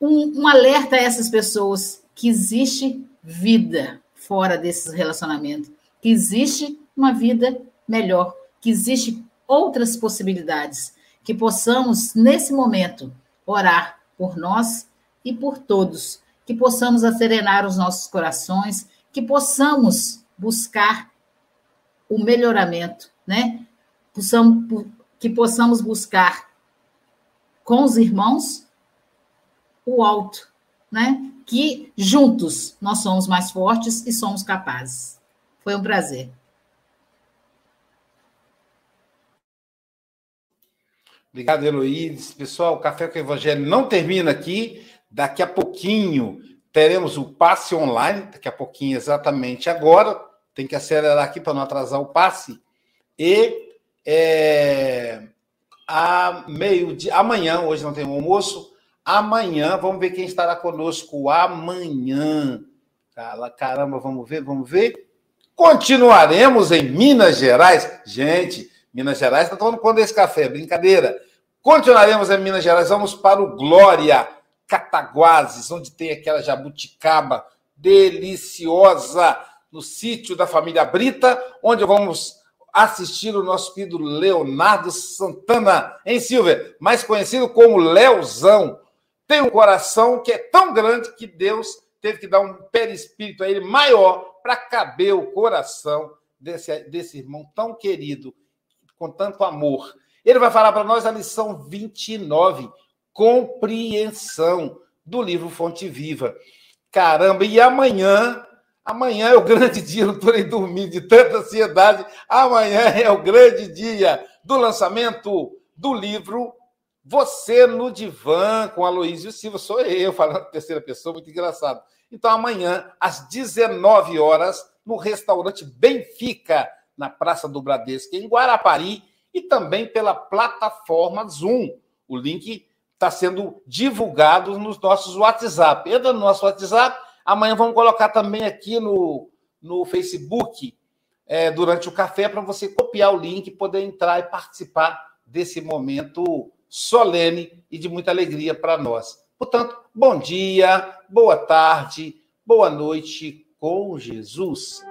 um, um alerta a essas pessoas que existe vida fora desses relacionamentos, que existe uma vida melhor, que existe outras possibilidades, que possamos, nesse momento, orar por nós e por todos, que possamos acerenar os nossos corações, que possamos buscar o melhoramento, né? Possamos, que possamos buscar com os irmãos o alto, né? Que juntos nós somos mais fortes e somos capazes. Foi um prazer. Obrigado, Heloísa. Pessoal, o Café com o Evangelho não termina aqui. Daqui a pouquinho teremos o passe online, daqui a pouquinho, exatamente agora. Tem que acelerar aqui para não atrasar o passe. E é, a meio de amanhã, hoje não tem um almoço, amanhã, vamos ver quem estará conosco amanhã. Caramba, vamos ver, vamos ver. Continuaremos em Minas Gerais. Gente, Minas Gerais está tomando conta desse café, brincadeira. Continuaremos em Minas Gerais, vamos para o Glória Cataguases, onde tem aquela jabuticaba deliciosa no sítio da família Brita, onde vamos assistir o nosso querido Leonardo Santana, em Silver, mais conhecido como Leozão. Tem um coração que é tão grande que Deus teve que dar um perispírito a ele maior para caber o coração desse, desse irmão tão querido, com tanto amor. Ele vai falar para nós a lição 29, compreensão do livro Fonte Viva. Caramba, e amanhã, amanhã é o grande dia, não estou nem dormindo de tanta ansiedade. Amanhã é o grande dia do lançamento do livro Você no Divã, com Aloysio Silva. Sou eu falando terceira pessoa, muito engraçado. Então, amanhã, às 19 horas, no restaurante Benfica, na Praça do Bradesco, em Guarapari, e também pela plataforma Zoom. O link está sendo divulgado nos nossos WhatsApp. Entra no nosso WhatsApp. Amanhã vamos colocar também aqui no, no Facebook é, durante o café para você copiar o link poder entrar e participar desse momento solene e de muita alegria para nós. Portanto, bom dia, boa tarde, boa noite com Jesus.